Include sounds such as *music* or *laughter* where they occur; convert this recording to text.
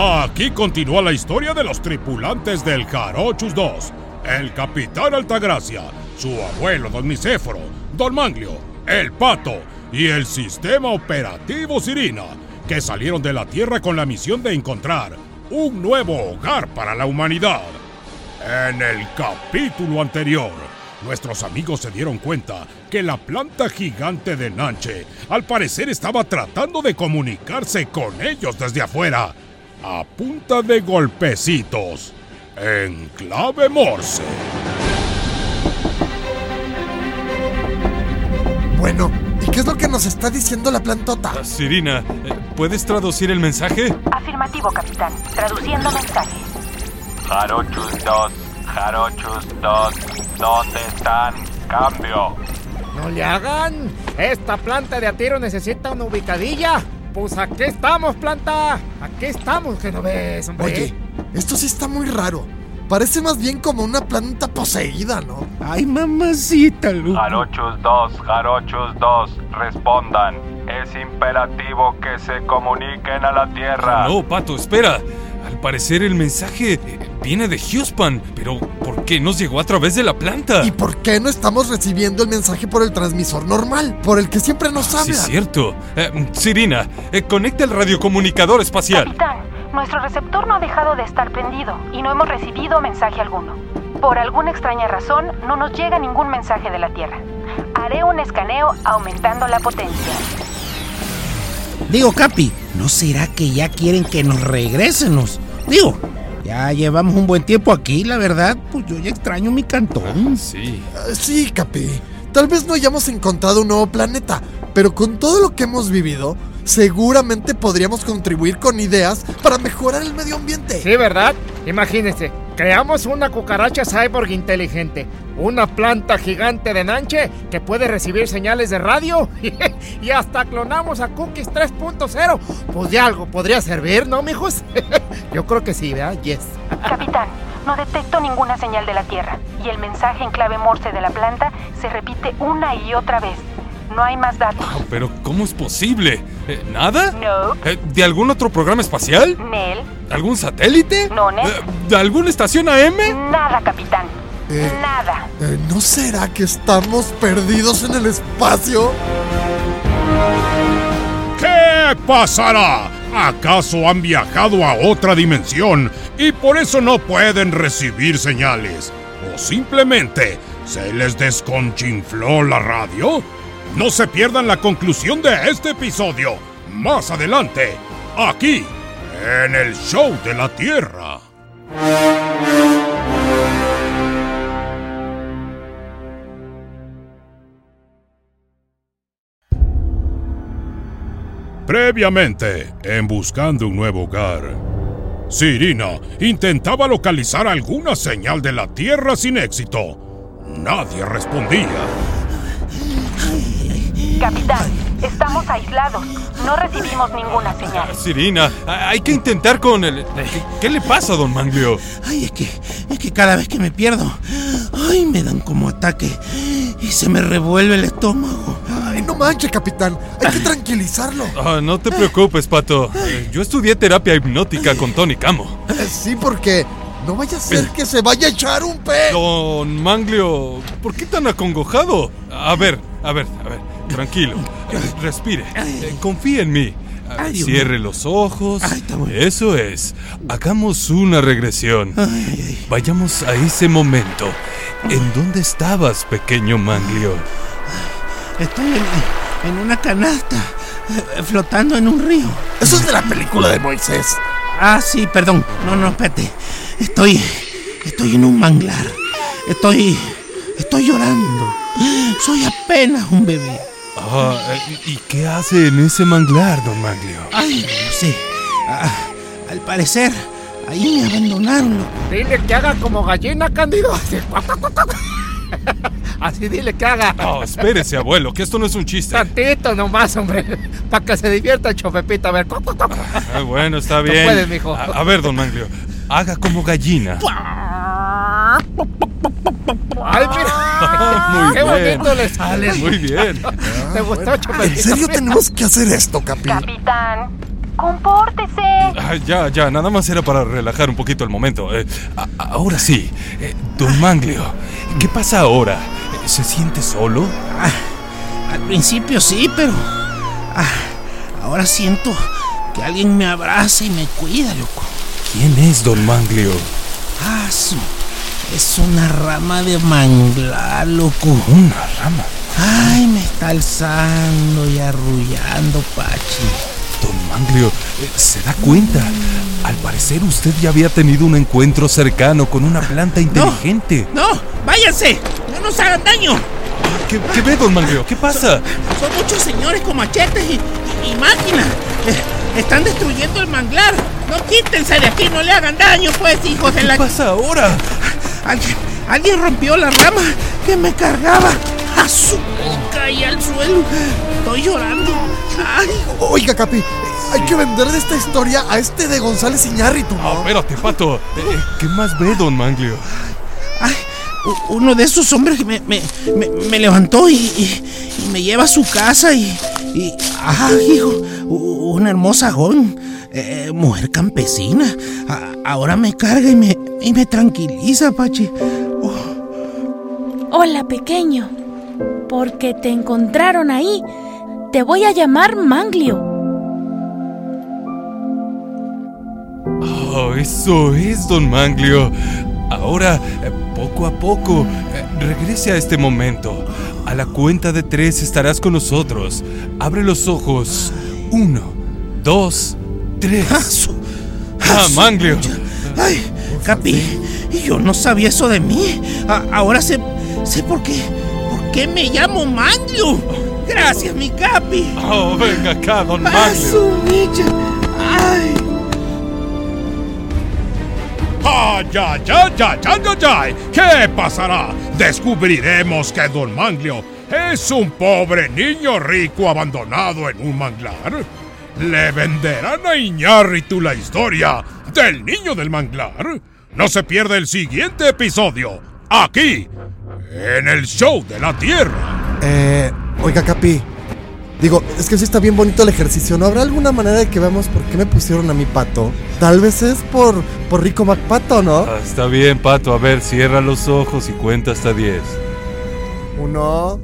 Aquí continúa la historia de los tripulantes del Jarochus 2. El capitán Altagracia, su abuelo Don Nicéforo, Don Manglio, el Pato y el sistema operativo Sirina, que salieron de la Tierra con la misión de encontrar un nuevo hogar para la humanidad. En el capítulo anterior, nuestros amigos se dieron cuenta que la planta gigante de Nanche al parecer estaba tratando de comunicarse con ellos desde afuera, a punta de golpecitos, en clave Morse. Bueno, ¿y qué es lo que nos está diciendo la plantota? Ah, Sirina, eh, ¿puedes traducir el mensaje? Afirmativo, capitán. Traduciendo mensaje. Jarochus 2, Jarochus 2, ¿dónde están? Cambio. No le hagan. Esta planta de atiro necesita una ubicadilla. Pues aquí estamos, planta. Aquí estamos, que no ves, hombre. Oye, esto sí está muy raro. Parece más bien como una planta poseída, ¿no? Ay, mamacita, Lu. Jarochus 2, Jarochus 2, respondan. Es imperativo que se comuniquen a la Tierra. No, Pato, espera. Al parecer el mensaje viene de Houston, pero ¿por qué nos llegó a través de la planta? ¿Y por qué no estamos recibiendo el mensaje por el transmisor normal? Por el que siempre nos habla. es cierto. Eh, Sirina, eh, conecta el radiocomunicador espacial. Capitán, nuestro receptor no ha dejado de estar prendido y no hemos recibido mensaje alguno. Por alguna extraña razón, no nos llega ningún mensaje de la Tierra. Haré un escaneo aumentando la potencia. Digo, Capi, ¿no será que ya quieren que nos regrésemos? Digo, ya llevamos un buen tiempo aquí, la verdad, pues yo ya extraño mi cantón. Sí. Ah, Sí, Capi. Tal vez no hayamos encontrado un nuevo planeta, pero con todo lo que hemos vivido, seguramente podríamos contribuir con ideas para mejorar el medio ambiente. Sí, ¿verdad? Imagínense, creamos una cucaracha cyborg inteligente, una planta gigante de Nanche que puede recibir señales de radio *laughs* y hasta clonamos a Cookies 3.0. Pues de algo podría servir, ¿no, mijos? *laughs* Yo creo que sí, ¿verdad? Yes. Capitán, no detecto ninguna señal de la Tierra y el mensaje en clave Morse de la planta se repite una y otra vez. No hay más datos. Pero ¿cómo es posible? Eh, ¿Nada? No. Eh, ¿De algún otro programa espacial? Nel, ¿Algún satélite? No, Ned. Eh, ¿De alguna estación AM? nada, capitán. Eh. Nada. Eh, ¿No será que estamos perdidos en el espacio? ¿Qué pasará? ¿Acaso han viajado a otra dimensión y por eso no pueden recibir señales? ¿O simplemente se les desconchinfló la radio? No se pierdan la conclusión de este episodio más adelante, aquí, en el Show de la Tierra. Previamente, en Buscando un Nuevo Hogar, Sirina intentaba localizar alguna señal de la Tierra sin éxito. Nadie respondía. Capitán, estamos aislados. No recibimos ninguna señal. Sirina, hay que intentar con el... ¿Qué, qué le pasa, don Manglio? Ay, es que, es que cada vez que me pierdo, ay, me dan como ataque y se me revuelve el estómago. Ay, no manche, capitán. Hay que *laughs* tranquilizarlo. Ah, no te preocupes, Pato. Yo estudié terapia hipnótica con Tony Camo. Sí, porque no vaya a ser que se vaya a echar un pe. Don Manglio, ¿por qué tan acongojado? A ver, a ver, a ver, tranquilo. Respire. Eh, Confíe en mí. Ay, Cierre los ojos. Ay, está bueno. Eso es. Hagamos una regresión. Ay, ay, ay. Vayamos a ese momento. ¿En dónde estabas, pequeño Manglio? Estoy en, en una canasta, eh, flotando en un río. Eso es de la película de Moisés. Ah, sí, perdón. No, no, espérate. Estoy. Estoy en un manglar. Estoy. Estoy llorando. Soy apenas un bebé. Ah, eh, ¿y qué hace en ese manglar, don Manglio? Ay, no sé. Ah, al parecer, ahí me abandonaron. Dile que haga como gallina, Candido. Así, Así dile que haga. Oh, espérese, abuelo, que esto no es un chiste. Tantito nomás, hombre. Para que se divierta el chofepito. A ver. Ah, bueno, está bien. puedes, mijo. A, a ver, don Manglio, haga como gallina. Ay, mira. Muy Qué bien. bonito le sale. Muy bien. ¿Te gustó, ¿En serio tenemos que hacer esto, capi? Capitán, ¡Compórtese! Ah, ya, ya, nada más era para relajar un poquito el momento. Eh, a- ahora sí, eh, don Manglio, ¿qué pasa ahora? ¿Se siente solo? Al principio sí, pero. ah, ahora siento que alguien me abraza y me cuida, loco. ¿Quién es don Manglio? Ah, su- Es una rama de manglar, loco. Una rama. Ay, me está alzando y arrullando, Pachi. Don Manglio, eh, ¿se da cuenta? Al parecer usted ya había tenido un encuentro cercano con una planta inteligente. ¡No! ¡Váyanse! ¡No nos hagan daño! ¿Qué, qué ve, don Manglio? ¿Qué pasa? Son muchos señores con machetes y, y- y máquinas. Eh, están destruyendo el manglar. No quítense de aquí, no le hagan daño, pues, hijos de ¿Qué la. pasa ahora? Alguien, alguien rompió la rama que me cargaba a su caí al suelo. Estoy llorando. Ay, Oiga, Capi, hay que venderle esta historia a este de González Iñárritu, Ah, ¿no? espérate, pato. Eh, ¿Qué más ve, don Manglio? ay, uno de esos hombres me, me, me- me levantó y, y- y me lleva a su casa y. y ay, hijo, una hermosa joven, eh, mujer campesina. A- ahora me carga y me, y me tranquiliza, Pachi. Hola, pequeño. Porque te encontraron ahí. Te voy a llamar Manglio. Oh, eso es, don Manglio. Ahora, eh, poco a poco, eh, regrese a este momento. A la cuenta de tres estarás con nosotros. Abre los ojos. Uno, dos, tres. ¡Ah, Manglio! Ay, Capi, yo no sabía eso de mí. A- ahora sé, sé por qué, por qué me llmo Manglio. Gracias, mi Capi. Oh, venga acá, don ¡Ah, Manglio. su micha! ¡Ay! ¡Ay, ay, ay, ay, ay, ay, ay! ¿Qué pasará? Descubriremos que Don Manglio es un pobre niño rico abandonado en un manglar. ¿Le venderán a Iñárritu la historia del niño del manglar? No se pierda el siguiente episodio, aquí, en el Show de la Tierra. Eh, oiga, Capi. Digo, es que sí está bien bonito el ejercicio. ¿No habrá alguna manera de que veamos por qué me pusieron a mi pato? Tal vez es por, por Rico MacPato, ¿no? Ah, está bien, pato. A ver, cierra los ojos y cuenta hasta diez. Uno,